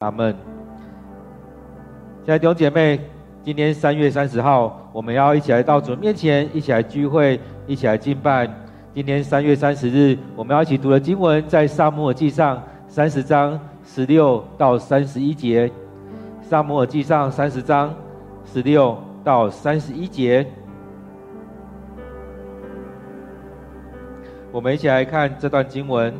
阿门。亲爱的弟兄姐妹，今天三月三十号，我们要一起来到主面前，一起来聚会，一起来敬拜。今天三月三十日，我们要一起读的经文在撒母耳记上三十章十六到三十一节。撒母耳记上三十章十六到三十一节，我们一起来看这段经文。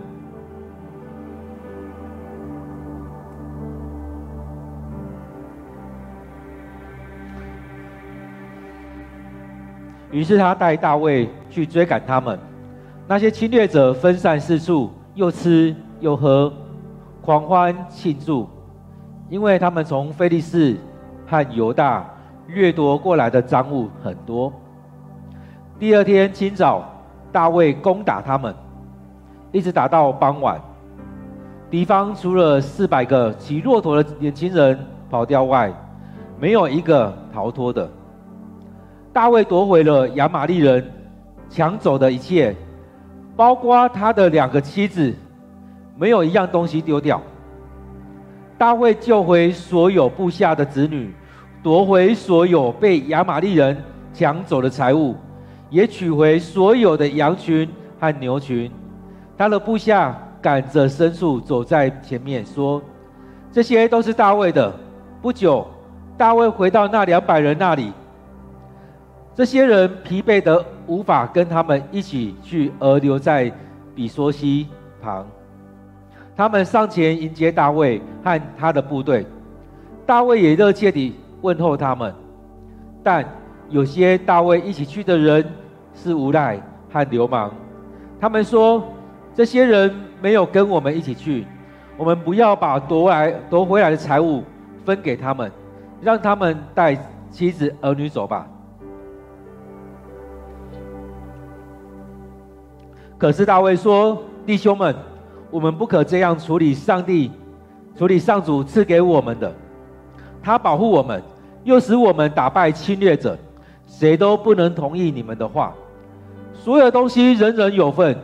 于是他带大卫去追赶他们，那些侵略者分散四处，又吃又喝，狂欢庆祝，因为他们从非利士和犹大掠夺过来的赃物很多。第二天清早，大卫攻打他们，一直打到傍晚。敌方除了四百个骑骆驼的年轻人跑掉外，没有一个逃脱的。大卫夺回了亚玛力人抢走的一切，包括他的两个妻子，没有一样东西丢掉。大卫救回所有部下的子女，夺回所有被亚玛力人抢走的财物，也取回所有的羊群和牛群。他的部下赶着牲畜走在前面，说：“这些都是大卫的。”不久，大卫回到那两百人那里。这些人疲惫得无法跟他们一起去，而留在比梭溪旁。他们上前迎接大卫和他的部队，大卫也热切地问候他们。但有些大卫一起去的人是无赖和流氓，他们说：“这些人没有跟我们一起去，我们不要把夺来夺回来的财物分给他们，让他们带妻子儿女走吧。”可是大卫说：“弟兄们，我们不可这样处理上帝，处理上主赐给我们的。他保护我们，又使我们打败侵略者，谁都不能同意你们的话。所有东西人人有份，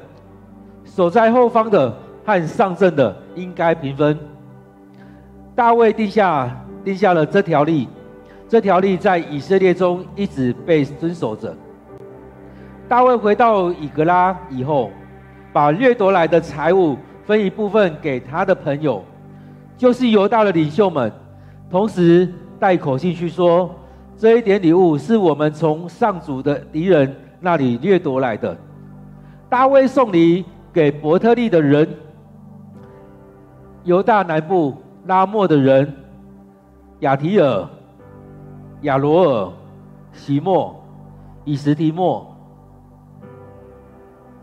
守在后方的和上阵的应该平分。”大卫定下定下了这条例，这条例在以色列中一直被遵守着。大卫回到以革拉以后，把掠夺来的财物分一部分给他的朋友，就是犹大的领袖们，同时带口信去说：这一点礼物是我们从上主的敌人那里掠夺来的。大卫送礼给伯特利的人、犹大南部拉莫的人、亚提尔、亚罗尔、席莫、以实提莫。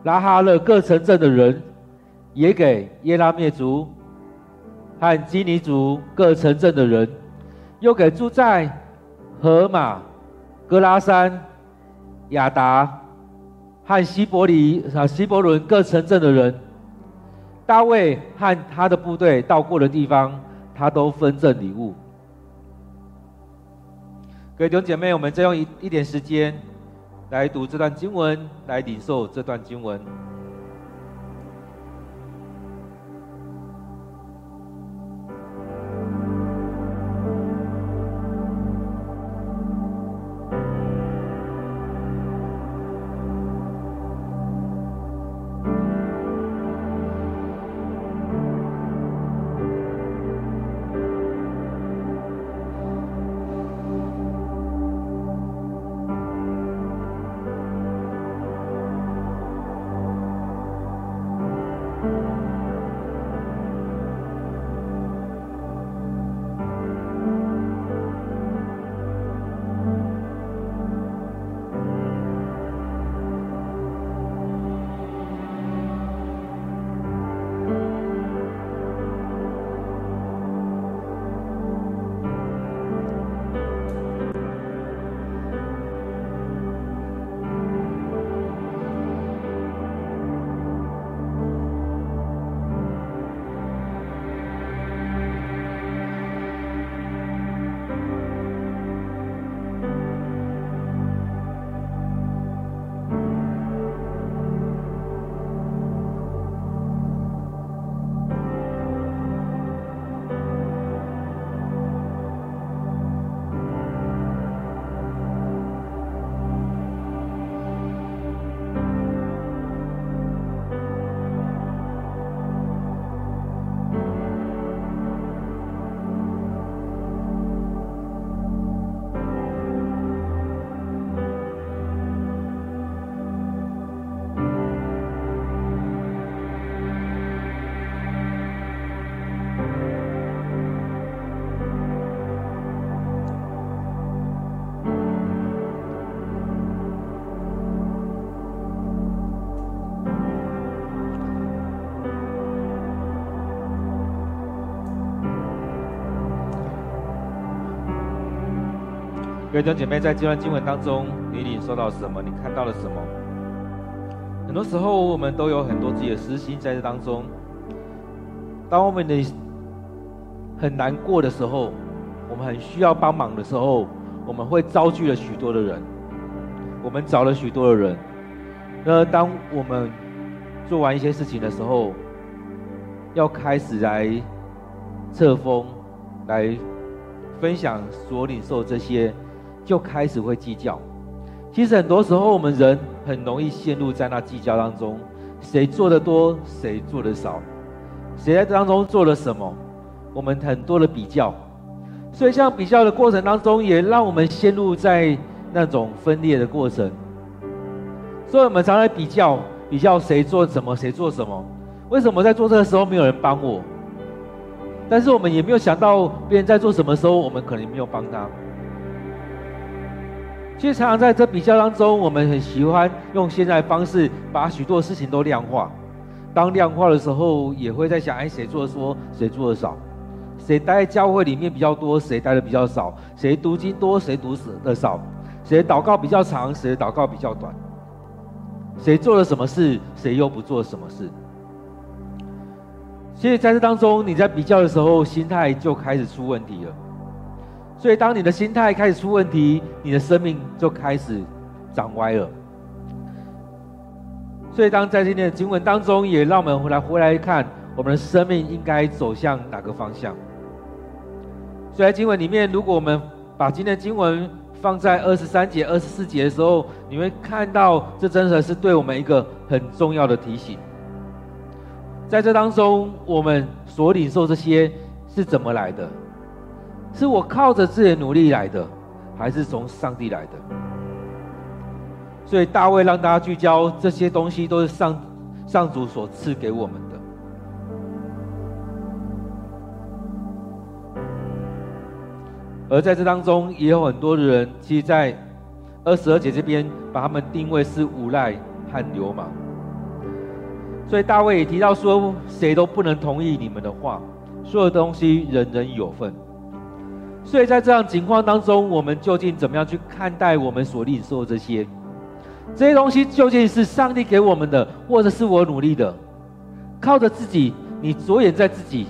拉哈勒各城镇的人，也给耶拉灭族和基尼族各城镇的人，又给住在河马、格拉山、亚达和西伯里啊西伯伦各城镇的人。大卫和他的部队到过的地方，他都分赠礼物。各位弟兄姐妹，我们再用一一点时间。来读这段经文，来领受这段经文。各位弟兄姐妹，在这段经文当中，你领受到什么？你看到了什么？很多时候，我们都有很多自己的私心在这当中。当我们的很难过的时候，我们很需要帮忙的时候，我们会招聚了许多的人，我们找了许多的人。那当我们做完一些事情的时候，要开始来册封，来分享所领受这些，就开始会计较。其实很多时候，我们人很容易陷入在那计较当中，谁做的多，谁做的少，谁在当中做了什么，我们很多的比较。所以，像比较的过程当中，也让我们陷入在那种分裂的过程。所以我们常常比较，比较谁做什么，谁做什么。为什么在做这个时候没有人帮我？但是我们也没有想到别人在做什么时候，我们可能没有帮他。其实常常在这比较当中，我们很喜欢用现在方式把许多事情都量化。当量化的时候，也会在想：哎，谁做的多，谁做的少？谁待在教会里面比较多，谁待的比较少？谁读经多，谁读的少？谁祷告比较长，谁祷告比较短？谁做了什么事，谁又不做什么事？所以在这当中，你在比较的时候，心态就开始出问题了。所以当你的心态开始出问题，你的生命就开始长歪了。所以当在今天的经文当中，也让我们回来回来看，我们的生命应该走向哪个方向。所以在经文里面，如果我们把今天的经文放在二十三节、二十四节的时候，你会看到这真的是对我们一个很重要的提醒。在这当中，我们所领受这些是怎么来的？是我靠着自己的努力来的，还是从上帝来的？所以大卫让大家聚焦，这些东西都是上上主所赐给我们的。而在这当中，也有很多的人，其实，在二十二节这边，把他们定位是无赖和流氓。所以大卫也提到说，谁都不能同意你们的话，所有东西人人有份。所以在这样情况当中，我们究竟怎么样去看待我们所领受的这些？这些东西究竟是上帝给我们的，或者是我努力的？靠着自己，你着眼在自己，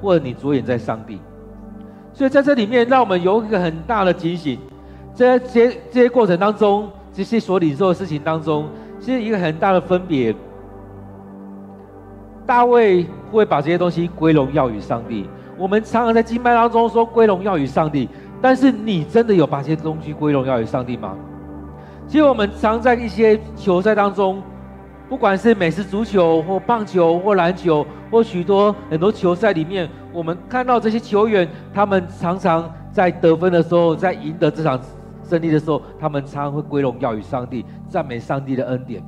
或者你着眼在上帝？所以在这里面，让我们有一个很大的警醒。在这些这些过程当中，这些所领受的事情当中，是一个很大的分别。大卫会把这些东西归荣耀于上帝。我们常常在经脉当中说归荣耀于上帝，但是你真的有把这些东西归荣耀于上帝吗？其实我们常在一些球赛当中，不管是美式足球或棒球或篮球或许多很多球赛里面，我们看到这些球员，他们常常在得分的时候，在赢得这场胜利的时候，他们常常会归荣耀于上帝，赞美上帝的恩典，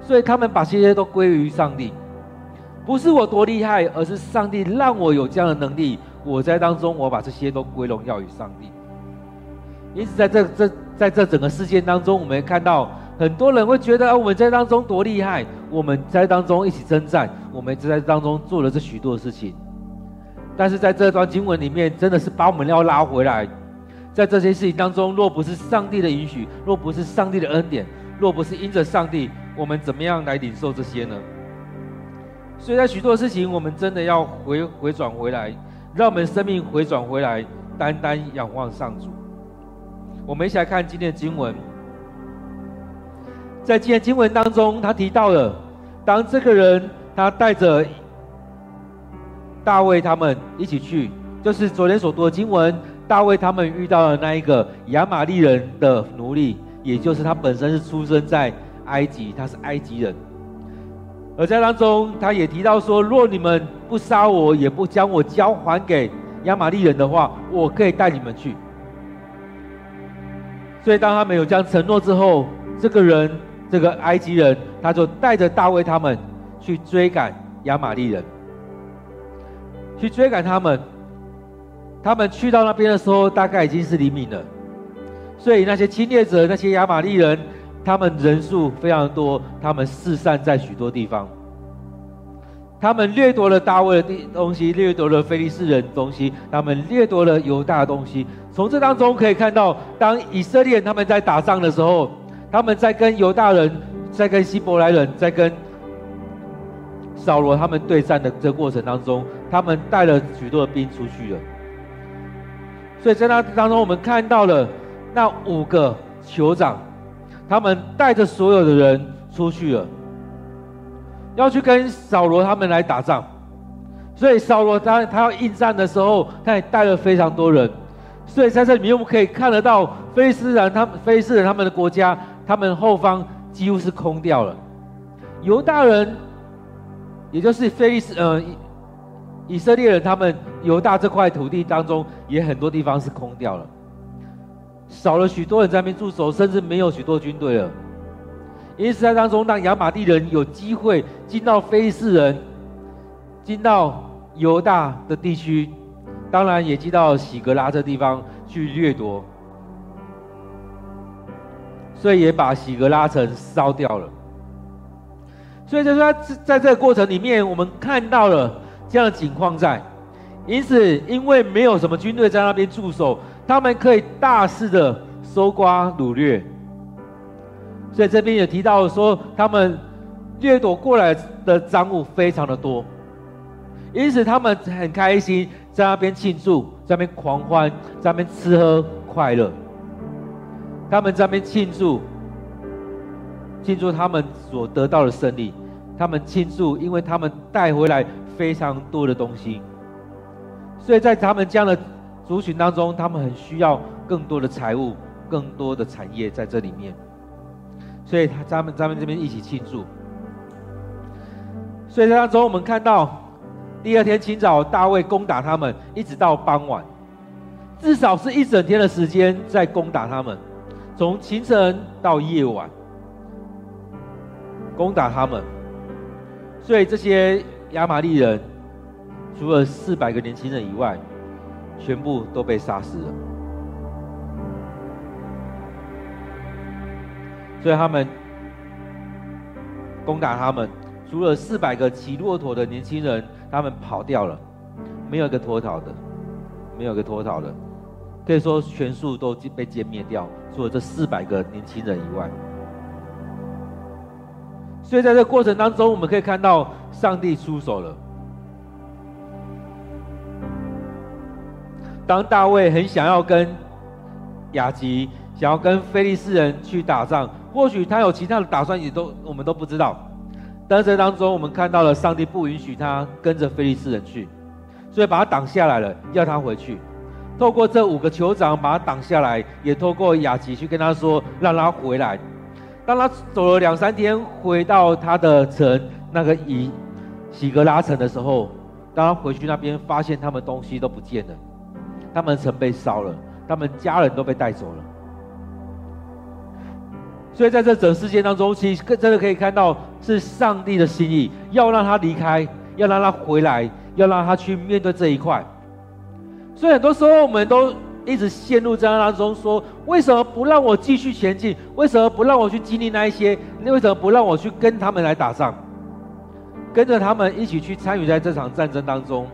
所以他们把这些都归于上帝。不是我多厉害，而是上帝让我有这样的能力。我在当中，我把这些都归荣耀于上帝。因此，在这这在这整个事件当中，我们看到很多人会觉得啊，我们在当中多厉害，我们在当中一起征战，我们在当中做了这许多的事情。但是在这段经文里面，真的是把我们要拉回来，在这些事情当中，若不是上帝的允许，若不是上帝的恩典，若不是因着上帝，我们怎么样来领受这些呢？所以在许多事情，我们真的要回回转回来，让我们生命回转回来，单单仰望上主。我们一起来看今天的经文，在今天经文当中，他提到了，当这个人他带着大卫他们一起去，就是昨天所读的经文，大卫他们遇到了那一个亚玛利人的奴隶，也就是他本身是出生在埃及，他是埃及人。而在当中，他也提到说：“若你们不杀我，也不将我交还给亚玛利人的话，我可以带你们去。”所以，当他们有这样承诺之后，这个人，这个埃及人，他就带着大卫他们去追赶亚玛利人，去追赶他们。他们去到那边的时候，大概已经是黎明了。所以，那些侵略者，那些亚玛利人。他们人数非常多，他们四散在许多地方。他们掠夺了大卫的地东西，掠夺了非利士人东西，他们掠夺了犹大的东西。从这当中可以看到，当以色列他们在打仗的时候，他们在跟犹大人、在跟希伯来人、在跟扫罗他们对战的这过程当中，他们带了许多的兵出去了。所以在那当中，我们看到了那五个酋长，他们带着所有的人出去了，要去跟扫罗他们来打仗。所以扫罗他他要应战的时候，他也带了非常多人。所以在这里面，我们可以看得到，非斯人他们非斯人他们的国家，他们后方几乎是空掉了。犹大人，也就是非利士呃以色列人，他们犹大这块土地当中，也很多地方是空掉了，少了许多人在那边驻守，甚至没有许多军队了。因此在当中，让亚玛地人有机会进到非利士人，进到犹大的地区。当然也进到喜格拉这地方去掠夺，所以也把喜格拉城烧掉了。所以就是说，在这个过程里面，我们看到了这样的情况在。因此，因为没有什么军队在那边驻守，他们可以大肆的搜刮掳掠。所以这边也提到说，他们掠夺过来的赃物非常的多，因此他们很开心。在那边庆祝，在那边狂欢，在那边吃喝快乐。他们在那边庆祝，庆祝他们所得到的胜利。他们庆祝，因为他们带回来非常多的东西。所以在他们这样的族群当中，他们很需要更多的财物、更多的产业在这里面。所以他咱们在他们这边一起庆祝。所以在当中，我们看到。第二天清早，大卫攻打他们，一直到傍晚，至少是一整天的时间在攻打他们，从清晨到夜晚攻打他们。所以这些亚玛力人，除了四百个年轻人以外，全部都被杀死了。所以他们攻打他们，除了四百个骑骆驼的年轻人。他们跑掉了，没有一个脱逃的，没有一个脱逃的，可以说全数都被歼灭掉，除了这四百个年轻人以外。所以在这过程当中，我们可以看到上帝出手了。当大卫很想要跟雅吉，想要跟非利士人去打仗，或许他有其他的打算，也都我们都不知道。但是当中，我们看到了上帝不允许他跟着非利士人去，所以把他挡下来了，要他回去。透过这五个酋长把他挡下来，也透过雅吉去跟他说，让他回来。当他走了两三天，回到他的城那个以喜格拉城的时候，当他回去那边，发现他们东西都不见了，他们城被烧了，他们家人都被带走了。所以在这整事件当中，其实真的可以看到是上帝的心意，要让他离开，要让他回来，要让他去面对这一块。所以很多时候我们都一直陷入这样当中，说：为什么不让我继续前进？为什么不让我去经历那一些？为什么不让我去跟他们来打仗？跟着他们一起去参与在这场战争当中？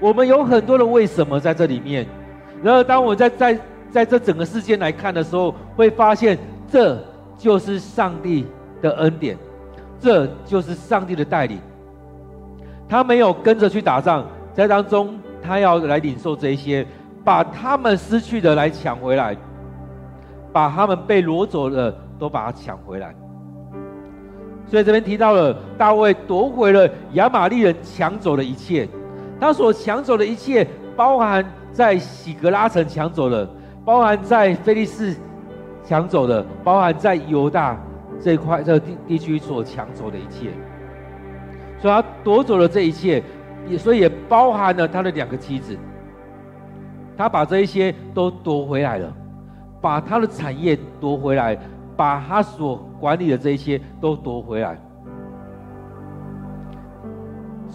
我们有很多的为什么在这里面。然而，当我在在在这整个事件来看的时候，会发现。这就是上帝的恩典，这就是上帝的带领。他没有跟着去打仗，在当中他要来领受这一些，把他们失去的来抢回来，把他们被掳走的都把它抢回来。所以这边提到了大卫夺回了亚玛力人抢走的一切，他所抢走的一切，包含在喜格拉城抢走的，包含在菲利士。抢走的，包含在犹大这一块这地地区所抢走的一切，所以他夺走了这一切，也所以也包含了他的两个妻子，他把这一些都夺回来了，把他的产业夺回来，把他所管理的这一些都夺回来。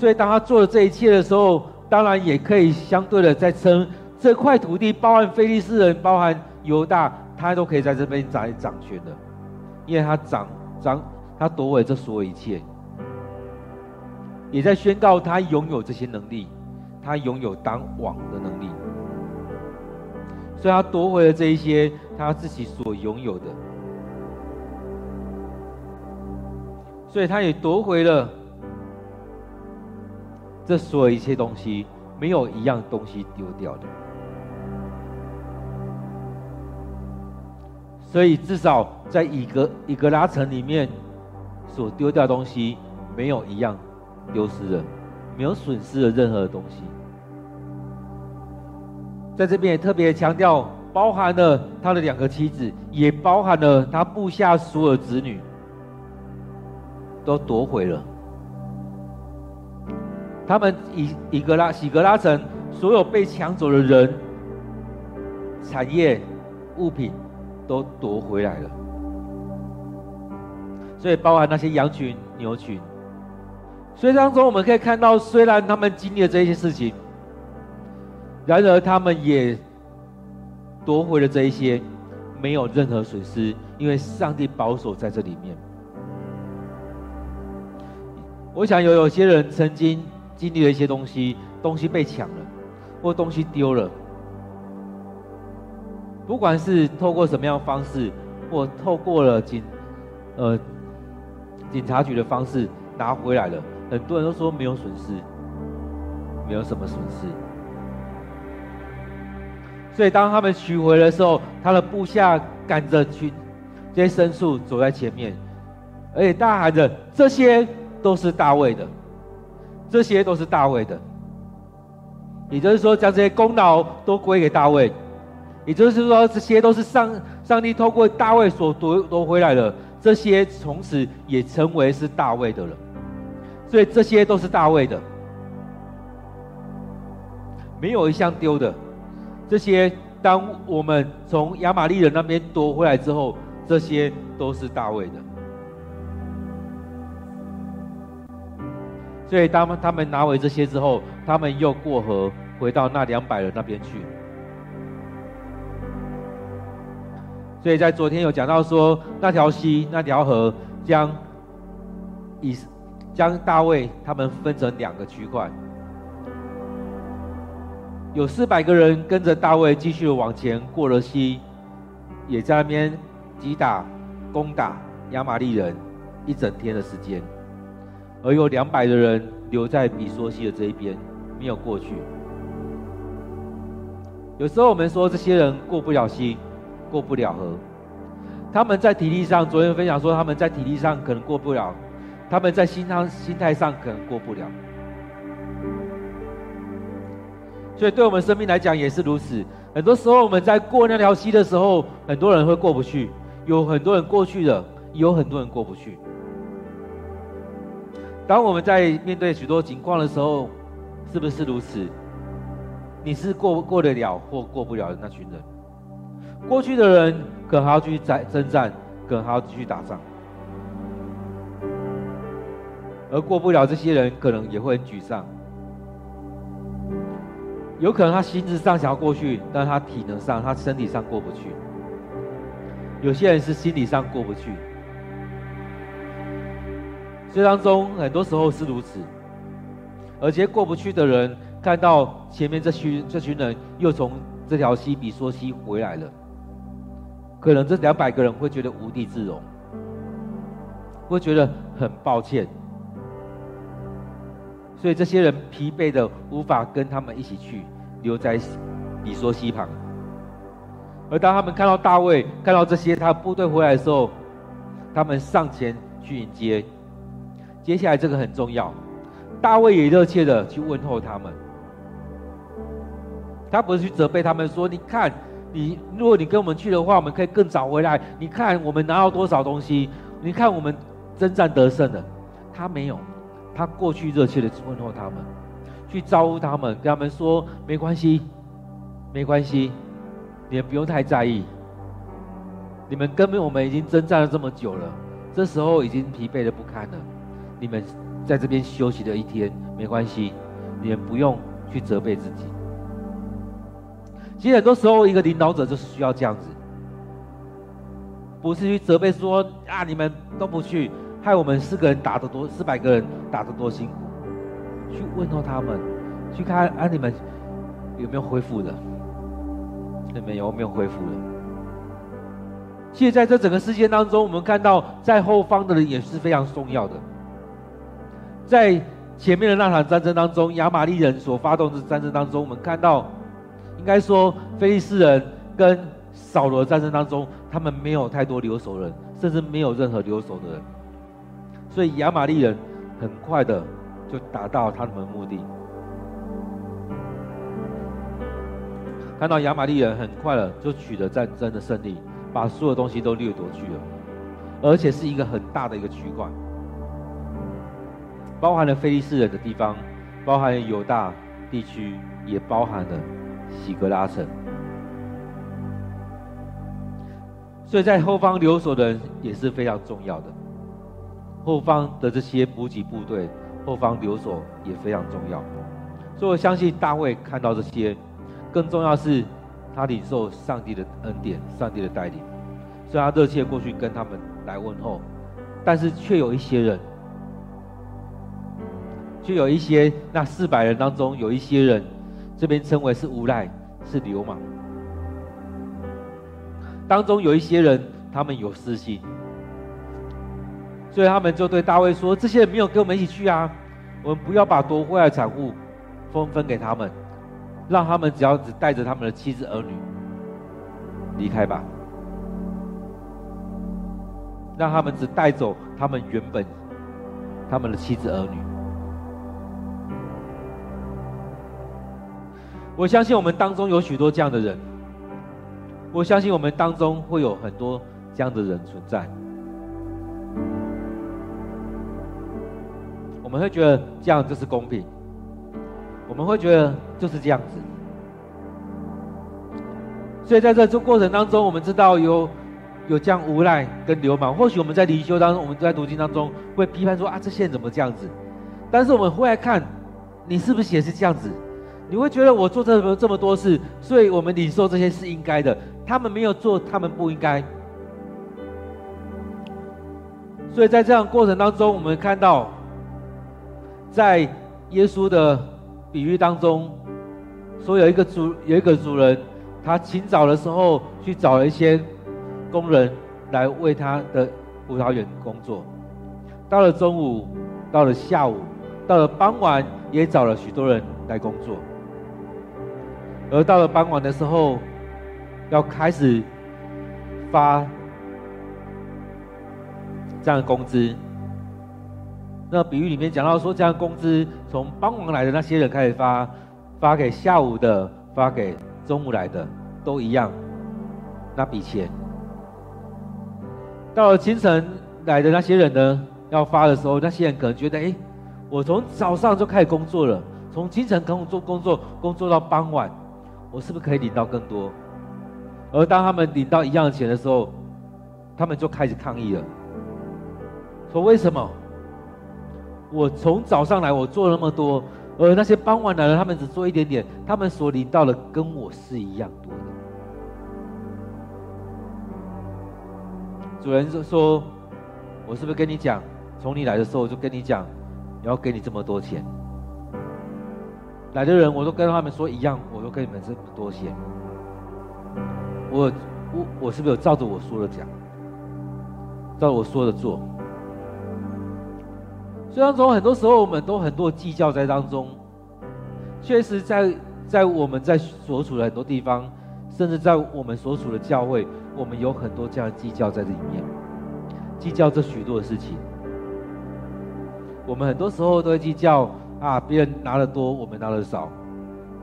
所以当他做了这一切的时候，当然也可以相对的在称这块土地，包含菲利斯人，包含犹大。他都可以在这边掌掌权的，因为他掌掌他夺回这所有一切，也在宣告他拥有这些能力，他拥有当王的能力。所以他夺回了这一些他自己所拥有的，所以他也夺回了这所有一切东西，没有一样东西丢掉的。所以至少在以格以格拉城里面所丢掉的东西，没有一样丢失了，没有损失了任何东西。在这边也特别强调，包含了他的两个妻子，也包含了他部下所有子女，都夺回了。他们以以格拉喜格拉城所有被抢走的人、产业、物品。都夺回来了，所以包含那些羊群、牛群。所以当中我们可以看到，虽然他们经历了这些事情，然而他们也夺回了这一些，没有任何损失，因为上帝保守在这里面。我想有有些人曾经经历了一些东西，东西被抢了，或东西丢了。不管是透过什么样方式，或透过了警，呃，警察局的方式拿回来了，很多人都说没有损失，没有什么损失。所以当他们取回的时候，他的部下赶着去，这些牲畜走在前面，而且大喊着：“这些都是大卫的，这些都是大卫的。”也就是说，将这些功劳都归给大卫。也就是说，这些都是上上帝透过大卫所夺夺回来的，这些从此也成为是大卫的了。所以这些都是大卫的，没有一项丢的。这些当我们从亚玛力人那边夺回来之后，这些都是大卫的。所以当他们拿回这些之后，他们又过河回到那两百人那边去。所以在昨天有讲到说，那条溪、那条河将以将大卫他们分成两个区块，有四百个人跟着大卫继续往前过了溪，也在那边击打、攻打亚玛力人一整天的时间，而有两百的人留在比梭西的这一边，没有过去。有时候我们说这些人过不了溪。过不了河，他们在体力上，昨天分享说他们在体力上可能过不了，他们在心上心态上可能过不了，所以对我们生命来讲也是如此。很多时候我们在过那条溪的时候，很多人会过不去，有很多人过去了，有很多人过不去。当我们在面对许多情况的时候，是不是如此？你是过过得了或过不了的那群人？过去的人可能还要继续在征战，可能还要继续打仗，而过不了这些人，可能也会很沮丧。有可能他心智上想要过去，但他体能上、他身体上过不去。有些人是心理上过不去，这当中很多时候是如此。而且过不去的人，看到前面这群这群人又从这条溪比梭溪回来了。可能这两百个人会觉得无地自容，会觉得很抱歉，所以这些人疲惫的无法跟他们一起去，留在比梭溪旁。而当他们看到大卫，看到这些他部队回来的时候，他们上前去迎接。接下来这个很重要，大卫也热切的去问候他们，他不是去责备他们说：“你看。”你如果你跟我们去的话，我们可以更早回来。你看我们拿到多少东西？你看我们征战得胜了。他没有，他过去热切的去问候他们，去招呼他们，跟他们说没关系，没关系，你们不用太在意。你们根本我们已经征战了这么久了，这时候已经疲惫的不堪了。你们在这边休息的一天，没关系，你们不用去责备自己。其实很多时候，一个领导者就是需要这样子，不是去责备说啊，你们都不去，害我们四个人打得多，四百个人打得多辛苦。去问候他们，去看啊你们有没有恢复的，你们有没有恢复的？其实在这整个事件当中，我们看到在后方的人也是非常重要的。在前面的那场战争当中，亚玛力人所发动的战争当中，我们看到，应该说非利士人跟扫罗战争当中，他们没有太多留守人，甚至没有任何留守的人，所以亚玛力人很快的就达到他们的目的。看到亚玛力人很快的就取得战争的胜利。把所有东西都掠夺去了，而且是一个很大的一个区块，包含了菲利士人的地方，包含了犹大地区，也包含了西格拉城。所以在后方留守的人也是非常重要的，后方的这些补给部队，后方留守也非常重要。所以我相信大卫看到这些，更重要是。他领受上帝的恩典，上帝的带领，所以他热切过去跟他们来问候，但是却有一些人，就有一些那四百人当中有一些人，这边称为是无赖，是流氓。当中有一些人，他们有私心，所以他们就对大卫说：“这些人没有跟我们一起去啊，我们不要把夺回来的产物分分给他们。”让他们只要只带着他们的妻子儿女离开吧，让他们只带走他们原本他们的妻子儿女。我相信我们当中有许多这样的人，我相信我们当中会有很多这样的人存在。我们会觉得这样就是公平。我们会觉得就是这样子，所以在这这过程当中，我们知道有有这样无赖跟流氓。或许我们在灵修当中，我们在读经当中会批判说啊，这些人怎么这样子？但是我们会来看，你是不是也是这样子？你会觉得我做这么这么多事，所以我们领受这些是应该的。他们没有做，他们不应该。所以在这样过程当中，我们看到在耶稣的。比喻当中，说有一个主有一个主人，他清早的时候去找了一些工人来为他的葡萄园工作。到了中午，到了下午，到了傍晚，也找了许多人来工作。而到了傍晚的时候，要开始发这样的工资。那比喻里面讲到说，这样工资从傍晚来的那些人开始发，发给下午的，发给中午来的，都一样，那笔钱。到了清晨来的那些人呢，要发的时候，那些人可能觉得，哎，我从早上就开始工作了，从清晨工作工作工作到傍晚，我是不是可以领到更多？而当他们领到一样的钱的时候，他们就开始抗议了，说为什么？我从早上来，我做了那么多，而那些傍晚来的，他们只做一点点，他们所领到的跟我是一样多的。主人就说：“我是不是跟你讲，从你来的时候我就跟你讲，要给你这么多钱？来的人我都跟他们说一样，我都跟你们这么多钱。我我我是不是有照着我说的讲，照着我说的做？”虽然说很多时候我们都很多计较在当中，确实在在我们在所处的很多地方，甚至在我们所处的教会，我们有很多这样的计较在这里面，计较这许多的事情。我们很多时候都会计较啊，别人拿的多，我们拿的少，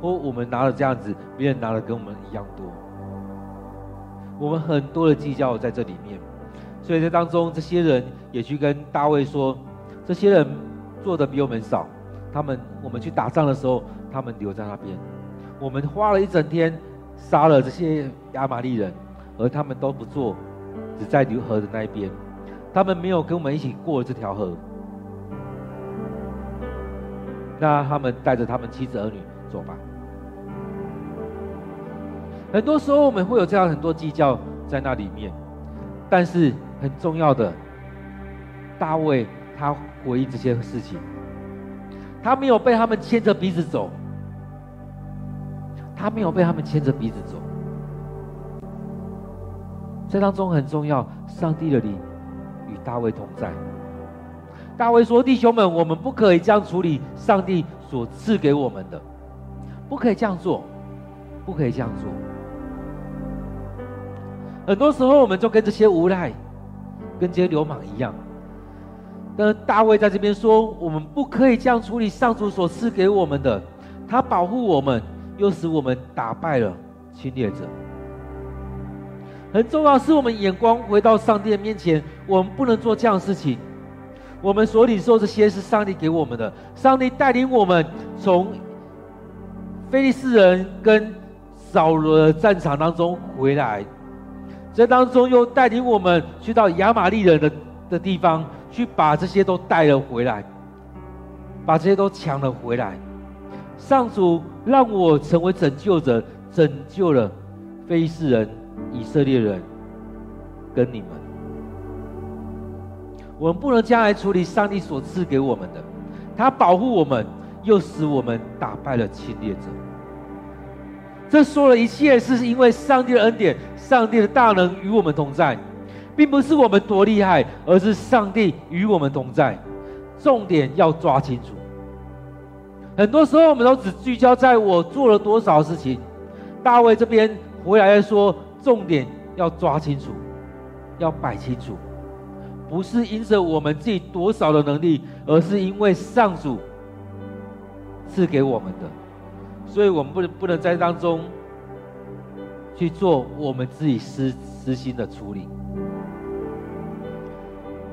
或我们拿的这样子，别人拿的跟我们一样多。我们很多的计较在这里面，所以在当中，这些人也去跟大卫说。这些人做的比我们少，他们我们去打仗的时候，他们留在那边。我们花了一整天杀了这些亚玛力人，而他们都不做，只在流河的那一边。他们没有跟我们一起过这条河。那他们带着他们妻子儿女走吧。很多时候我们会有这样很多计较在那里面，但是很重要的，大卫他。回忆这些事情，他没有被他们牵着鼻子走，他没有被他们牵着鼻子走。这当中很重要，上帝的灵与大卫同在。大卫说：“弟兄们，我们不可以这样处理上帝所赐给我们的，不可以这样做，不可以这样做。”很多时候，我们就跟这些无赖、跟这些流氓一样。但大卫在这边说：“我们不可以这样处理上主所赐给我们的，他保护我们，又使我们打败了侵略者。很重要是我们眼光回到上帝的面前，我们不能做这样的事情。我们所领受这些是上帝给我们的，上帝带领我们从非利士人跟扫罗的战场当中回来。”这当中又带领我们去到亚玛利人的的地方，去把这些都带了回来，把这些都抢了回来。上主让我成为拯救者，拯救了非利士人、以色列人跟你们。我们不能将来处理上帝所赐给我们的，他保护我们，又使我们打败了侵略者。这说了一切，是因为上帝的恩典。上帝的大能与我们同在，并不是我们多厉害，而是上帝与我们同在。重点要抓清楚。很多时候，我们都只聚焦在我做了多少事情。大卫这边回来说，重点要抓清楚，要摆清楚，不是因着我们自己多少的能力，而是因为上主赐给我们的，所以我们不能不能在当中。去做我们自己私私心的处理，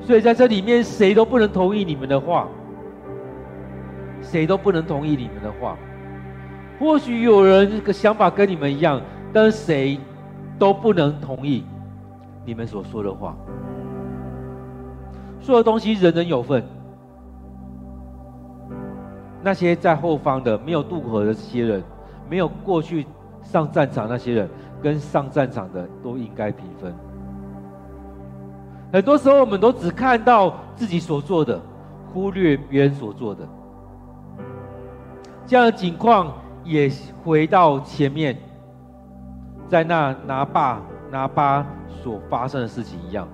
所以在这里面，谁都不能同意你们的话，谁都不能同意你们的话。或许有人的想法跟你们一样，但是谁都不能同意你们所说的话。做的东西人人有份，那些在后方的没有渡河的这些人，没有过去上战场那些人。跟上战场的都应该平分。很多时候，我们都只看到自己所做的，忽略别人所做的。这样的情况也回到前面，在那拿巴拿巴所发生的事情一样。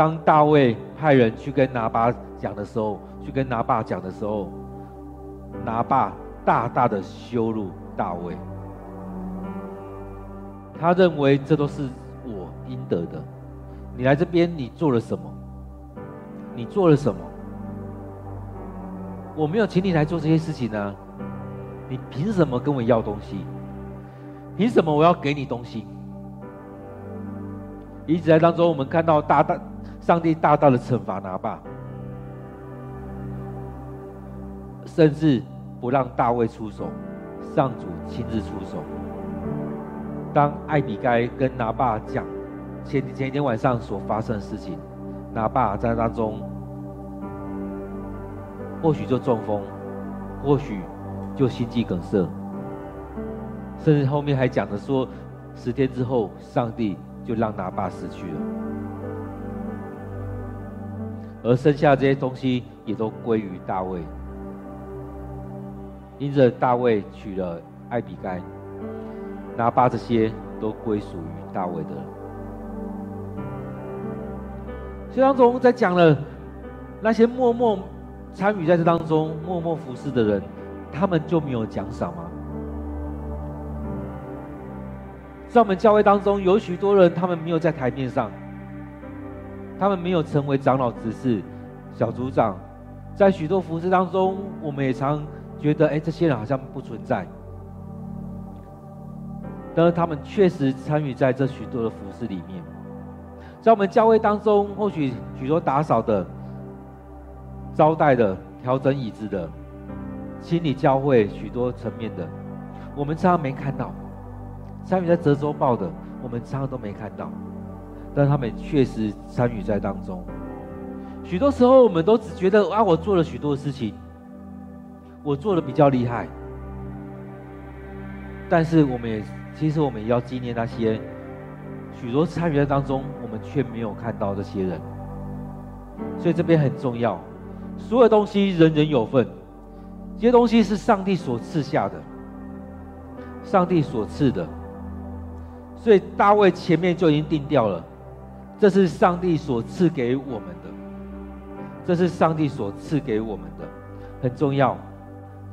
当大卫派人去跟拿巴讲的时候，去跟拿巴讲的时候，拿巴大大的羞辱大卫。他认为这都是我应得的。你来这边，你做了什么？你做了什么？我没有请你来做这些事情呢。你凭什么跟我要东西？凭什么我要给你东西？一直在当中，我们看到大大上帝大大的惩罚拿巴，甚至不让大卫出手，上主亲自出手。当艾比该跟拿巴讲前前一天晚上所发生的事情，拿巴在当中或许就中风，或许就心肌梗塞，甚至后面还讲的说，十天之后上帝就让拿巴死去了，而剩下这些东西也都归于大卫，因着大卫娶了艾比该。拿巴这些都归属于大卫的。所以当中在讲了那些默默参与在这当中、默默服侍的人，他们就没有奖赏吗？在我们教会当中，有许多人，他们没有在台面上，他们没有成为长老、执事、小组长，在许多服饰当中，我们也常觉得，哎，这些人好像不存在。但是他们确实参与在这许多的服事里面，在我们教会当中，或许许多打扫的、招待的、调整椅子的、清理教会许多层面的，我们常常没看到；参与在折周报的，我们常常都没看到。但他们确实参与在当中。许多时候，我们都只觉得啊，我做了许多事情，我做的比较厉害。但是我们也。其实我们也要纪念那些许多参与在当中，我们却没有看到这些人。所以这边很重要，所有东西人人有份，这些东西是上帝所赐下的，上帝所赐的。所以大卫前面就已经定掉了，这是上帝所赐给我们的，这是上帝所赐给我们的，很重要。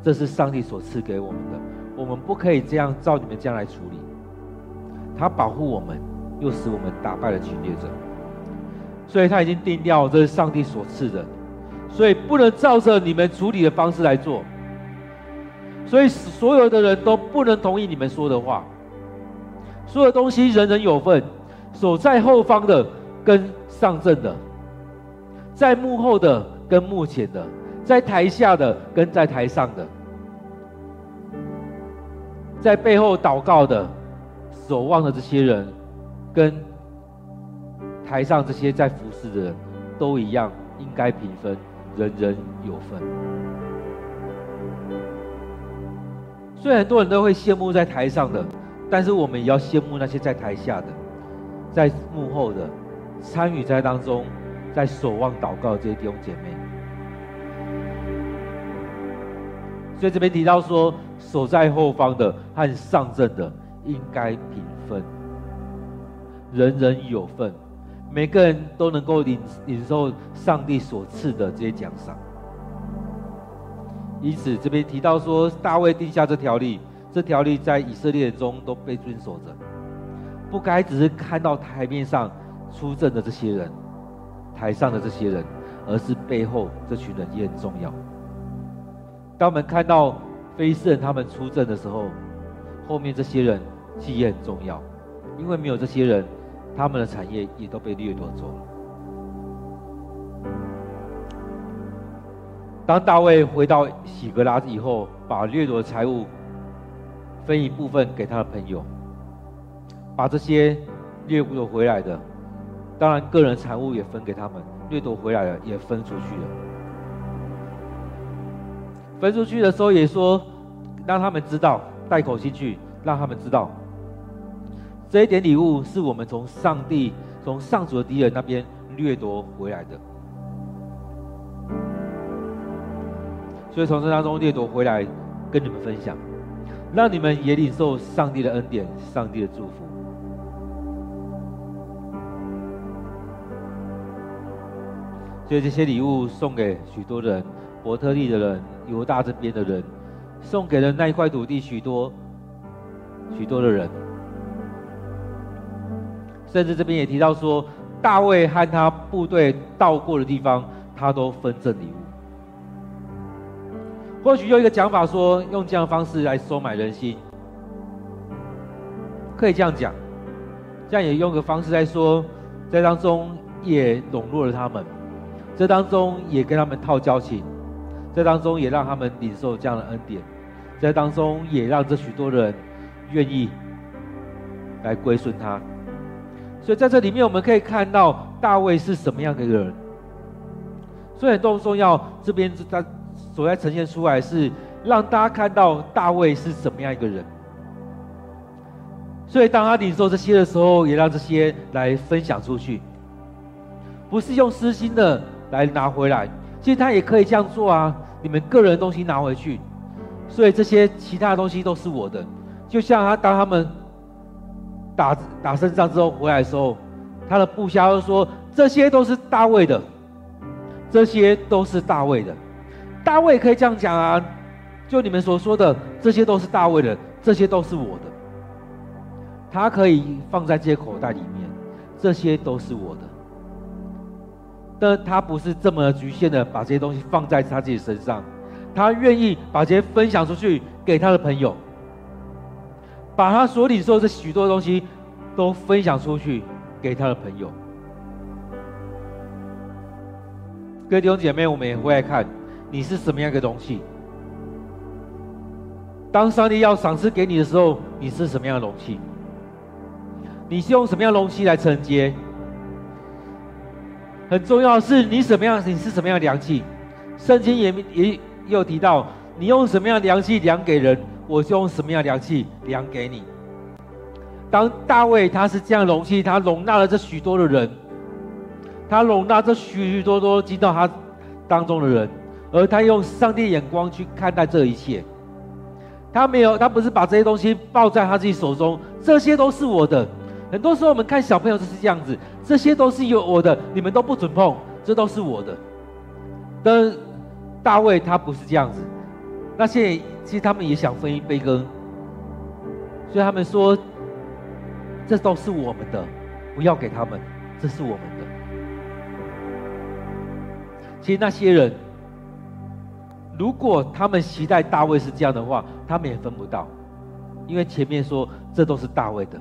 这是上帝所赐给我们的，我们不可以这样照你们这样来处理。他保护我们，又使我们打败了侵略者，所以他已经定掉，这是上帝所赐的，所以不能照着你们处理的方式来做。所以所有的人都不能同意你们说的话。所有东西人人有份，守在后方的跟上阵的，在幕后的跟幕前的，在台下的跟在台上的，在背后祷告的、守望的这些人，跟台上这些在服侍的人，都一样，应该平分，人人有份。所以很多人都会羡慕在台上的。但是我们也要羡慕那些在台下的，在幕后的，参与在当中，在守望祷告的这些弟兄姐妹。所以这边提到说，守在后方的和上阵的应该平分，人人有份，每个人都能够领领受上帝所赐的这些奖赏。因此，这边提到说，大卫定下这条例。这条例在以色列中都被遵守着，不该只是看到台面上出阵的这些人，台上的这些人，而是背后这群人也很重要。当我们看到非利士人他们出阵的时候，后面这些人其实也很重要，因为没有这些人，他们的产业也都被掠夺走了。当大卫回到喜格拉以后，把掠夺的财物。分一部分给他的朋友，把这些掠夺回来的，当然个人财物也分给他们，掠夺回来的也分出去了。分出去的时候也说，让他们知道，带口信去，让他们知道，这一点礼物是我们从上帝、从上主的敌人那边掠夺回来的。所以从这当中掠夺回来，跟你们分享。让你们也领受上帝的恩典，上帝的祝福。所以这些礼物送给许多人，伯特利的人，犹大这边的人，送给了那一块土地许多许多的人。甚至这边也提到说，大卫和他部队到过的地方，他都分赠礼物。或许用一个讲法说，用这样的方式来收买人心，可以这样讲。这样也用个方式来说，在当中也笼络了他们，这当中也跟他们套交情，这当中也让他们领受这样的恩典，在当中也让这许多人愿意来归顺他。所以在这里面，我们可以看到大卫是什么样的一个人。所以很重要，这边他。所在呈现出来是让大家看到大卫是什么样一个人，所以当他领受这些的时候，也让这些来分享出去，不是用私心的来拿回来。其实他也可以这样做啊，你们个人的东西拿回去，所以这些其他的东西都是我的。就像他当他们打打胜仗之后回来的时候，他的部下都说，这些都是大卫的，这些都是大卫的。大卫可以这样讲啊，就你们所说的，这些都是大卫的，这些都是我的。他可以放在这些口袋里面，这些都是我的。但他不是这么局限的把这些东西放在他自己身上，他愿意把这些分享出去给他的朋友，把他所领受的许多东西都分享出去给他的朋友。各位弟兄姐妹，我们也会来看。你是什么样的容器？当上帝要赏赐给你的时候，你是什么样的容器？你是用什么样的容器来承接？很重要是你什么样？你是什么样的良器？圣经也也也有提到，你用什么样的良器量给人，我就用什么样的良器量给你。当大卫他是这样容器，他容纳了这许多的人，他容纳这许许多多进到他当中的人。而他用上帝眼光去看待这一切。他没有，他不是把这些东西抱在他自己手中，这些都是我的。很多时候我们看小朋友就是这样子，这些都是有我的，你们都不准碰，这都是我的。但大卫他不是这样子，那些其实他们也想分一杯羹，所以他们说，这都是我们的，不要给他们，这是我们的。其实那些人，如果他们期待大卫是这样的话，他们也分不到，因为前面说这都是大卫的，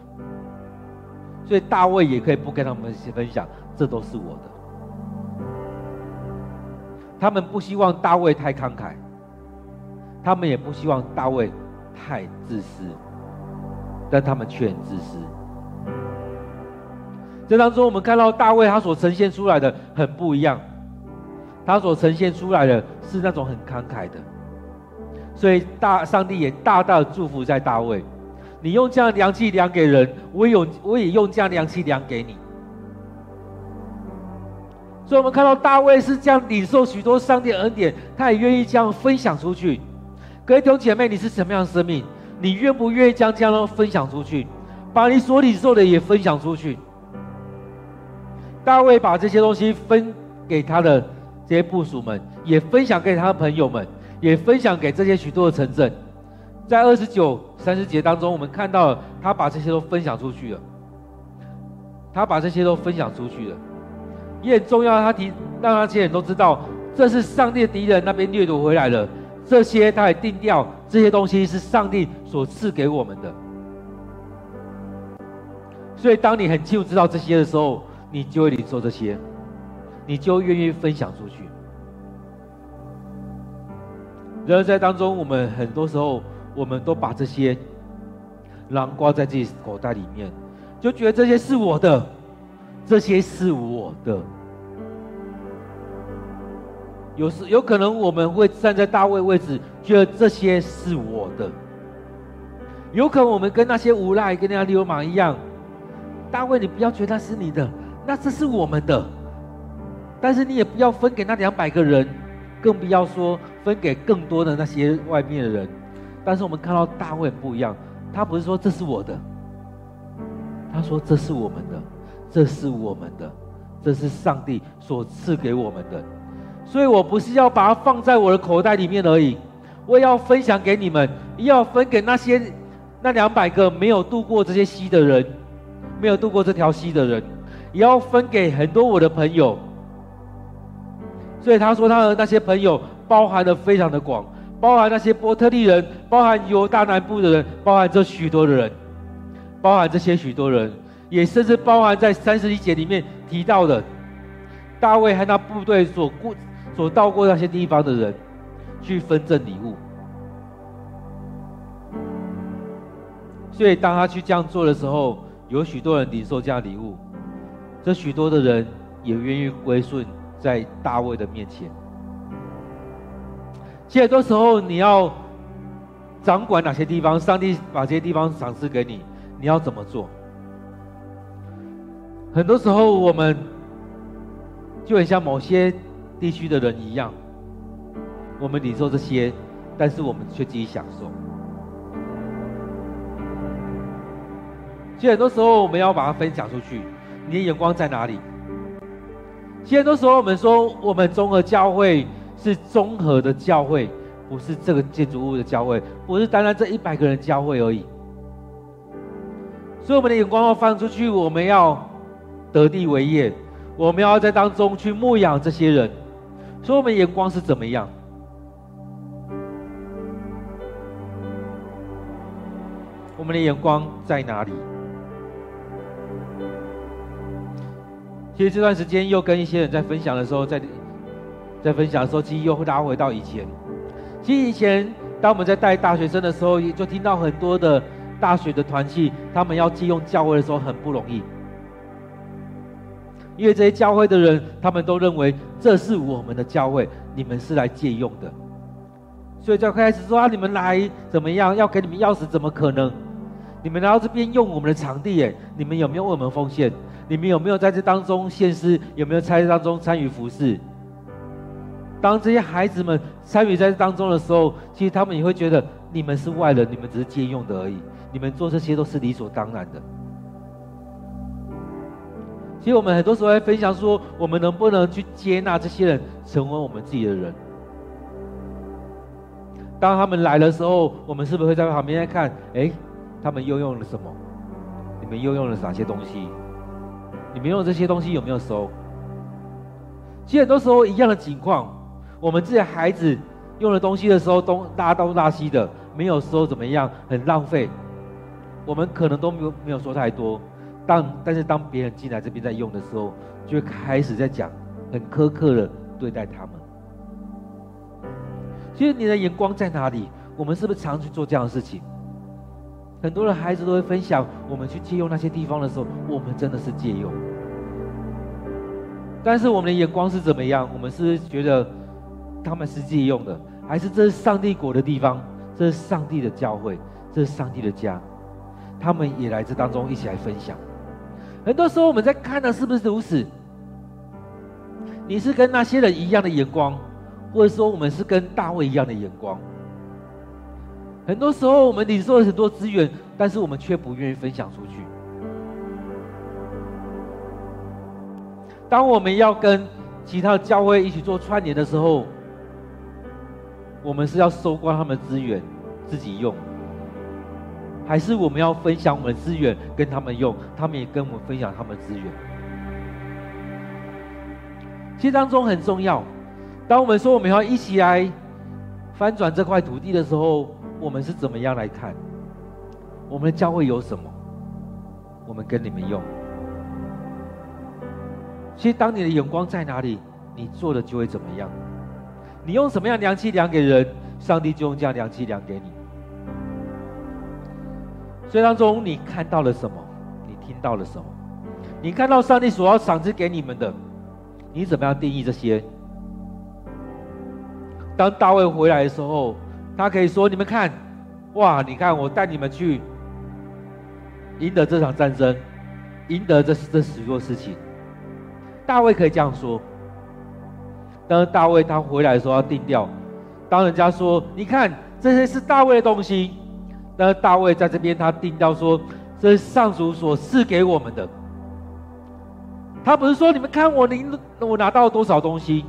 所以大卫也可以不跟他们分享，这都是我的。他们不希望大卫太慷慨，他们也不希望大卫太自私，但他们却很自私。这当中，我们看到大卫他所呈现出来的很不一样，他所呈现出来的是那种很慷慨的，所以大上帝也大大的祝福在大卫。你用这样的量器量给人，我也有我也用这样量器量给你。所以，我们看到大卫是这样领受许多上帝恩典，他也愿意这样分享出去。各位弟兄姐妹，你是什么样的生命？你愿不愿意将这样的分享出去，把你所领受的也分享出去？大卫把这些东西分给他的这些部属们，也分享给他的朋友们，也分享给这些许多的城镇。在二十九、三十节当中，我们看到他把这些都分享出去了。他把这些都分享出去了。也很重要，他提让那些人都知道，这是上帝的敌人那边掠夺回来了。这些他也定调，这些东西是上帝所赐给我们的。所以，当你很清楚知道这些的时候，你就会领受这些，你就愿意分享出去。然而，在当中，我们很多时候，我们都把这些狼挂在自己口袋里面，就觉得这些是我的。这些是我的，有时有可能我们会站在大卫位置，觉得这些是我的；有可能我们跟那些无赖、跟那些流氓一样，大卫，你不要觉得那是你的，那这是我们的。但是你也不要分给那两百个人，更不要说分给更多的那些外面的人。但是我们看到大卫不一样，他不是说这是我的，他说这是我们的。这是我们的，这是上帝所赐给我们的，所以我不是要把它放在我的口袋里面而已，我也要分享给你们，也要分给那些那两百个没有渡过这些溪的人，没有渡过这条溪的人，也要分给很多我的朋友。所以他说他的那些朋友包含的非常的广，包含那些波特利人，包含犹大南部的人，包含这许多的人，包含这些许多人。也甚至包含在三十一节里面提到的，大卫和他部队所过、所到过那些地方的人，去分赠礼物。所以当他去这样做的时候，有许多人领受这样礼物，这许多的人也愿意归顺在大卫的面前。其实很多时候你要掌管哪些地方，上帝把这些地方赏赐给你，你要怎么做？很多时候，我们就很像某些地区的人一样，我们领受这些，但是我们却自己享受。其实很多时候，我们要把它分享出去。你的眼光在哪里？其实很多时候，我们说我们综合教会是综合的教会，不是这个建筑物的教会，不是单单这一百个人教会而已。所以，我们的眼光要放出去，我们要。得地为业，我们要在当中去牧养这些人，所以我们眼光是怎么样？我们的眼光在哪里？其实这段时间又跟一些人在分享的时候，在在分享的时候，其实又会拉回到以前。其实以前，当我们在带大学生的时候，也就听到很多的大学的团契，他们要借用教会的时候很不容易。因为这些教会的人，他们都认为这是我们的教会，你们是来借用的，所以就开始说啊，你们来怎么样？要给你们钥匙，怎么可能？你们来到这边用我们的场地，哎，你们有没有为我们奉献？你们有没有在这当中献诗？有没有在这当中参与服饰？当这些孩子们参与在当中的时候，其实他们也会觉得你们是外人，你们只是借用的而已，你们做这些都是理所当然的。其实我们很多时候在分享说，我们能不能去接纳这些人成为我们自己的人？当他们来的时候，我们是不是会在旁边在看？哎，他们又用了什么？你们又用了哪些东西？你们用这些东西有没有收？其实很多时候一样的情况，我们自己孩子用了东西的时候，东大东大西的，没有收怎么样？很浪费。我们可能都没有没有说太多。但但是当别人进来这边在用的时候，就会开始在讲，很苛刻的对待他们。其实你的眼光在哪里？我们是不是常去做这样的事情？很多的孩子都会分享，我们去借用那些地方的时候，我们真的是借用。但是我们的眼光是怎么样？我们是是觉得他们是自己用的，还是这是上帝国的地方？这是上帝的教会，这是上帝的家，他们也来这当中一起来分享。很多时候我们在看的是不是如此？你是跟那些人一样的眼光，或者说我们是跟大卫一样的眼光？很多时候我们领受了很多资源，但是我们却不愿意分享出去。当我们要跟其他教会一起做串联的时候，我们是要收刮他们资源，自己用。还是我们要分享我们的资源跟他们用，他们也跟我们分享他们资源。其实当中很重要。当我们说我们要一起来翻转这块土地的时候，我们是怎么样来看？我们的教会有什么？我们跟你们用。其实当你的眼光在哪里，你做的就会怎么样。你用什么样量器量给人，上帝就用这样量器量给你。所以当中，你看到了什么？你听到了什么？你看到上帝所要赏赐给你们的，你怎么样定义这些？当大卫回来的时候，他可以说：“你们看，哇！你看我带你们去赢得这场战争，赢得这这许多事情。”大卫可以这样说。当大卫他回来的时候要定调，当人家说：“你看，这些是大卫的东西。”那大卫在这边，他定调说：“这是上主所赐给我们的。”他不是说：“你们看我领我拿到了多少东西。”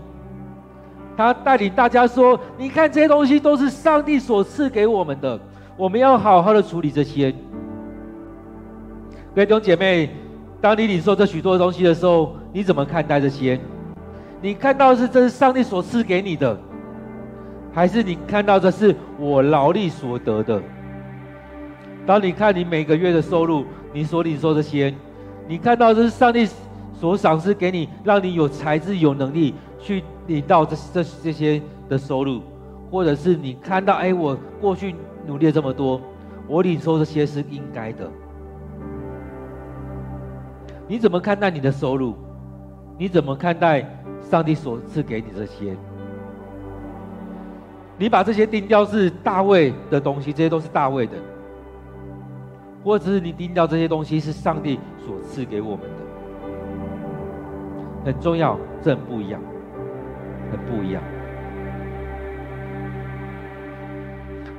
他带领大家说：“你看这些东西都是上帝所赐给我们的，我们要好好的处理这些。”各位弟兄姐妹，当你领受这许多东西的时候，你怎么看待这些？你看到的是这是上帝所赐给你的，还是你看到这是我劳力所得的？当你看你每个月的收入，你所领受这些，你看到这是上帝所赏赐给你，让你有才智、有能力去领到这这这些的收入，或者是你看到，哎，我过去努力了这么多，我领受这些是应该的。你怎么看待你的收入？你怎么看待上帝所赐给你这些？你把这些定调是大卫的东西，这些都是大卫的。或者是你定掉这些东西是上帝所赐给我们的，很重要，这很不一样，很不一样。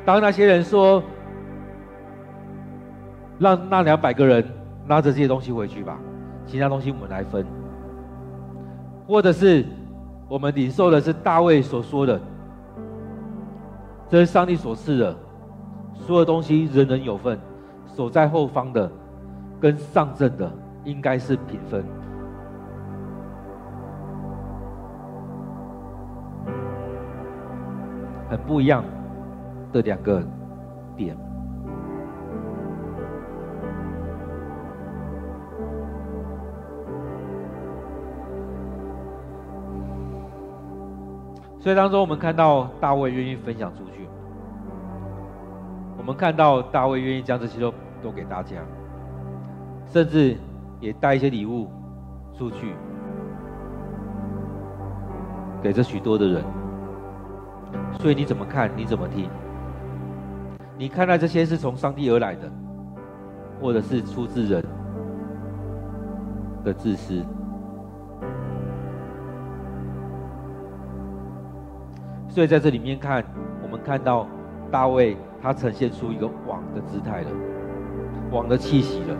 当那些人说，让那两百个人拿着这些东西回去吧，其他东西我们来分。或者是我们领受的是大卫所说的，这是上帝所赐的，所有东西人人有份。守在后方的，跟上阵的应该是平分，很不一样的两个点。所以当中，我们看到大卫愿意分享出去，我们看到大卫愿意将这些都。都给大家，甚至也带一些礼物出去，给这许多的人。所以你怎么看？你怎么听？你看待这些是从上帝而来的，或者是出自人的自私？所以在这里面看，我们看到大卫他呈现出一个王的姿态了，王的气息了。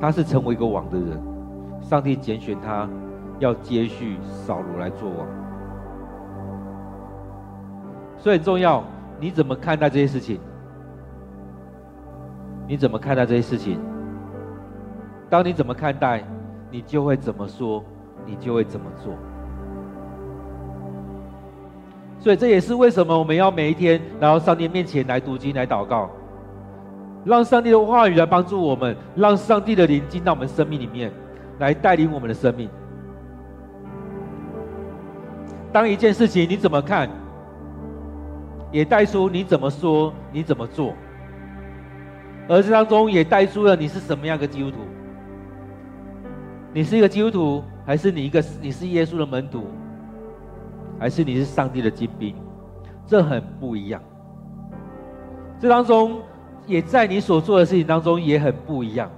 他是成为一个王的人，上帝拣选他，要接续扫罗来做王。所以很重要，你怎么看待这些事情？你怎么看待这些事情？当你怎么看待，你就会怎么说，你就会怎么做。所以这也是为什么我们要每一天来到上帝面前来读经、来祷告。让上帝的话语来帮助我们，让上帝的灵进到我们生命里面，来带领我们的生命。当一件事情你怎么看，也带出你怎么说、你怎么做，而这当中也带出了你是什么样的基督徒。你是一个基督徒，还是你一个你是耶稣的门徒，还是你是上帝的精兵？这很不一样。这当中。也在你所做的事情当中也很不一样，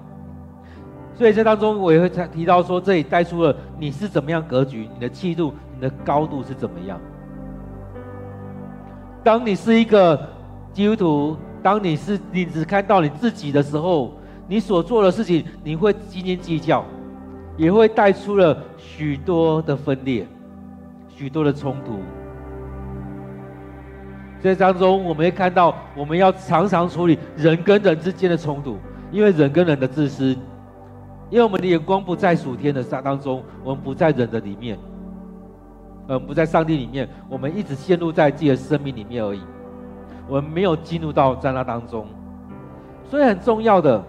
所以这当中我也会提到说，这里带出了你是怎么样格局，你的气度、你的高度是怎么样。当你是一个基督徒，当你是你只看到你自己的时候，你所做的事情你会斤斤计较，也会带出了许多的分裂，许多的冲突。这当中，我们会看到，我们要常常处理人跟人之间的冲突，因为人跟人的自私，因为我们的眼光不在属天的当中，我们不在人的里面，呃，不在上帝里面，我们一直陷入在自己的生命里面而已，我们没有进入到在那当中，所以很重要的，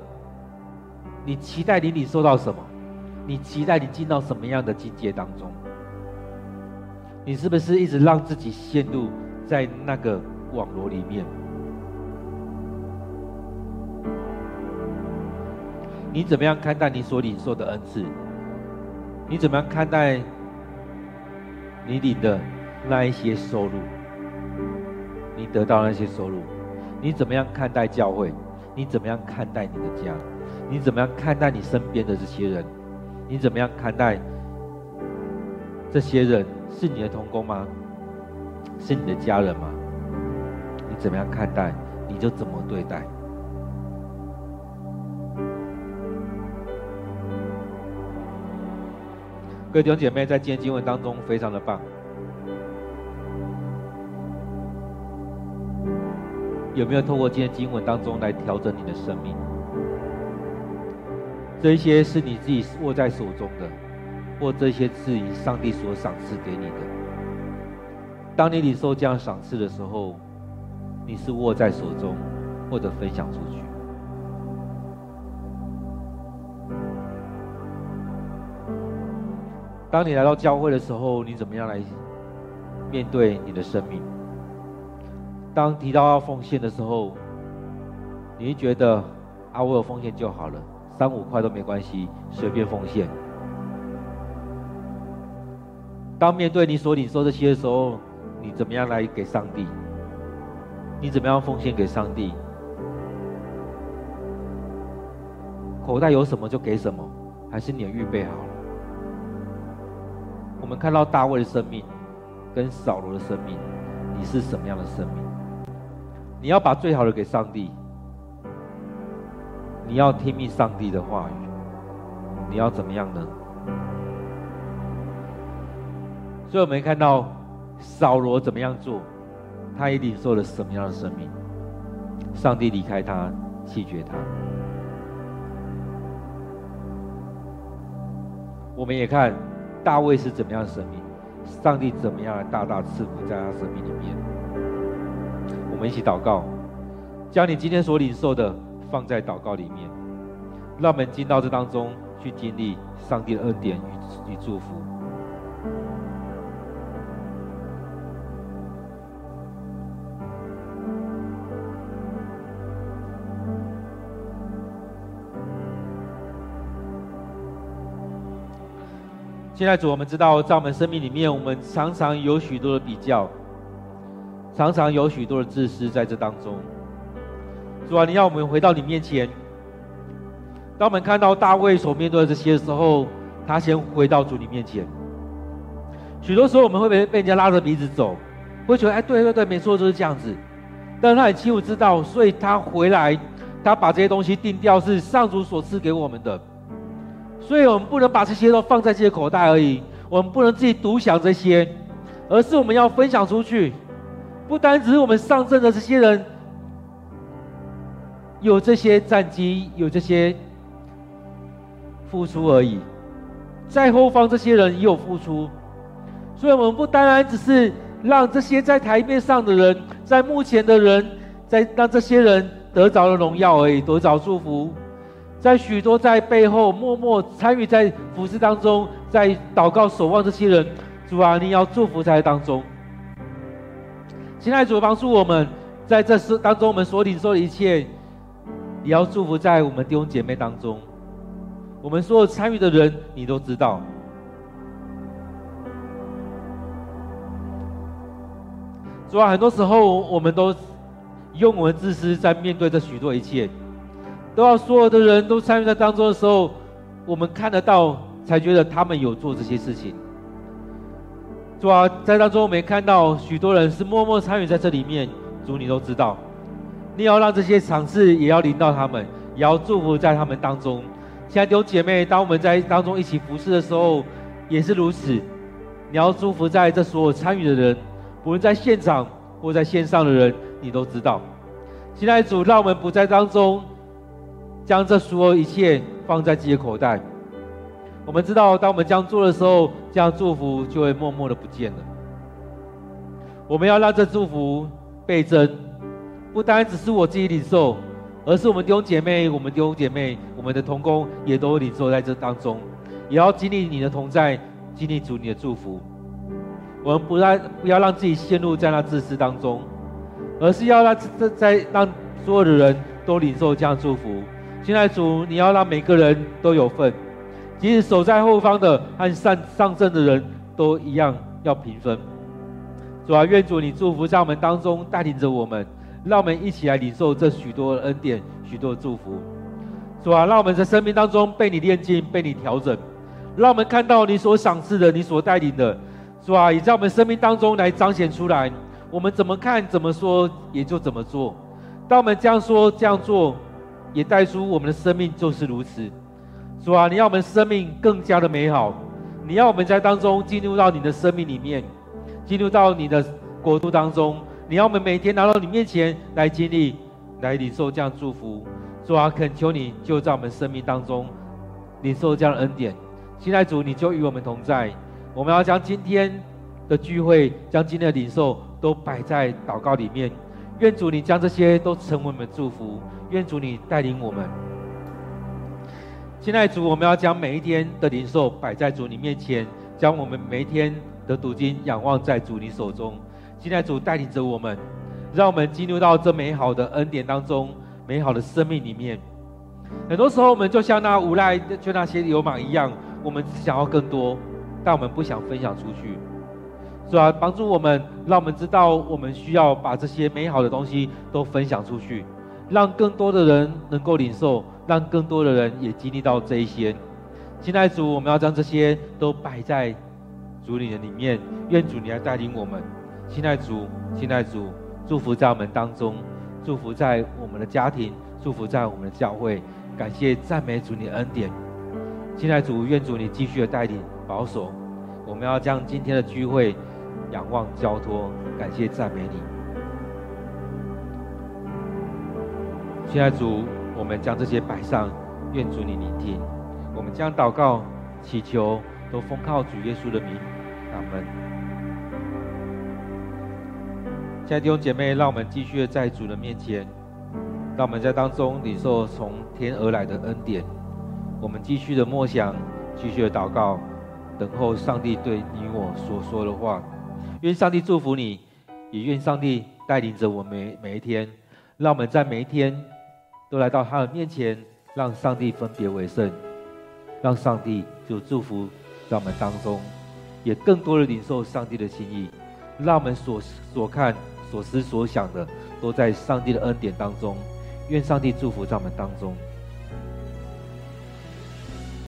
你期待你你受到什么？你期待你进到什么样的境界当中？你是不是一直让自己陷入？在那个网络里面，你怎么样看待你所领受的恩赐？你怎么样看待你领的那一些收入？你得到那些收入？你怎么样看待教会？你怎么样看待你的家？你怎么样看待你身边的这些人？你怎么样看待这些人是你的同工吗？是你的家人吗？你怎么样看待，你就怎么对待。各位弟兄姐妹，在今天经文当中非常的棒。有没有透过今天经文当中来调整你的生命？这些是你自己握在手中的，或这些是上帝所赏赐给你的。当你领受这样赏赐的时候，你是握在手中，或者分享出去。当你来到教会的时候，你怎么样来面对你的生命？当提到要奉献的时候，你会觉得啊，我有奉献就好了，三五块都没关系，随便奉献。当面对你所领受这些的时候，你怎么样来给上帝？你怎么样奉献给上帝？口袋有什么就给什么，还是你预备好了？我们看到大卫的生命跟扫罗的生命，你是什么样的生命？你要把最好的给上帝，你要听命上帝的话语，你要怎么样呢？所以我们看到。扫罗怎么样做，他也领受了什么样的生命？上帝离开他，弃绝他。我们也看大卫是怎么样的生命，上帝怎么样大大赐福在他生命里面。我们一起祷告，将你今天所领受的放在祷告里面，让我们进到这当中去经历上帝的恩典与与祝福。现在主，我们知道，在我们生命里面，我们常常有许多的比较，常常有许多的自私在这当中。主啊，你要我们回到你面前。当我们看到大卫所面对的这些的时候，他先回到主你面前，许多时候我们会被被人家拉着鼻子走，会觉得哎，对对对，没错，就是这样子。但他很清楚知道，所以他回来，他把这些东西定掉是上主所赐给我们的。所以我们不能把这些都放在自己的口袋而已，我们不能自己独享这些，而是我们要分享出去。不单只是我们上阵的这些人有这些战绩，有这些付出而已，在后方这些人也有付出。所以，我们不单单只是让这些在台面上的人，在目前的人，在让这些人得着了荣耀而已，得着祝福。在许多在背后默默参与在服饰当中，在祷告守望这些人，主啊，你要祝福在当中。现在主帮助我们，在这事当中，我们所领受的一切，也要祝福在我们弟兄姐妹当中。我们所有参与的人，你都知道。主啊，很多时候我们都用我们自私在面对这许多一切。都要所有的人都参与在当中的时候，我们看得到，才觉得他们有做这些事情。主啊，在当中我们也看到许多人是默默参与在这里面。主，你都知道，你要让这些场次也要临到他们，也要祝福在他们当中。亲爱的姐妹，当我们在当中一起服侍的时候，也是如此。你要祝福在这所有参与的人，不论在现场或在线上的人，你都知道。亲爱的主，让我们不在当中。将这所有一切放在自己的口袋。我们知道，当我们这样做的时候，这样祝福就会默默的不见了。我们要让这祝福倍增，不单只是我自己领受，而是我们弟兄姐妹、我们弟兄姐妹、我们的同工也都领受在这当中，也要经历你的同在，经历主你的祝福。我们不让不要让自己陷入在那自私当中，而是要让这在让所有的人都领受这样祝福。现在主，你要让每个人都有份，即使守在后方的和上上阵的人都一样要平分。主啊，愿主你祝福在我们当中，带领着我们，让我们一起来领受这许多恩典、许多祝福。主啊，让我们在生命当中被你炼净、被你调整，让我们看到你所赏赐的、你所带领的。主啊，也在我们生命当中来彰显出来。我们怎么看、怎么说，也就怎么做。当我们这样说、这样做。也带出我们的生命就是如此，主啊，你要我们生命更加的美好，你要我们在当中进入到你的生命里面，进入到你的国度当中，你要我们每天拿到你面前来经历，来领受这样祝福，主啊，恳求你就在我们生命当中领受这样的恩典，现在主你就与我们同在，我们要将今天的聚会，将今天的领受都摆在祷告里面，愿主你将这些都成为我们的祝福。愿主你带领我们。现在主，我们要将每一天的领受摆在主你面前，将我们每一天的读经仰望在主你手中。现在主带领着我们，让我们进入到这美好的恩典当中，美好的生命里面。很多时候，我们就像那无赖，就那些流氓一样，我们只想要更多，但我们不想分享出去。主啊，帮助我们，让我们知道我们需要把这些美好的东西都分享出去。让更多的人能够领受，让更多的人也经历到这一些。亲爱的主，我们要将这些都摆在主你的里面，愿主你来带领我们。亲爱的主，亲爱的主，祝福在我们当中，祝福在我们的家庭，祝福在我们的教会。感谢赞美主你的恩典。亲爱的主，愿主你继续的带领保守。我们要将今天的聚会仰望交托，感谢赞美你。亲爱主，我们将这些摆上，愿主你聆听。我们将祷告、祈求都奉靠主耶稣的名，阿门。亲爱的弟兄姐妹，让我们继续在主的面前，让我们在当中领受从天而来的恩典。我们继续的默想，继续的祷告，等候上帝对你我所说的话。愿上帝祝福你，也愿上帝带领着我们每每一天，让我们在每一天。都来到他的面前，让上帝分别为圣，让上帝就祝福在我们当中，也更多的领受上帝的心意，让我们所所看、所思、所想的，都在上帝的恩典当中。愿上帝祝福在我们当中。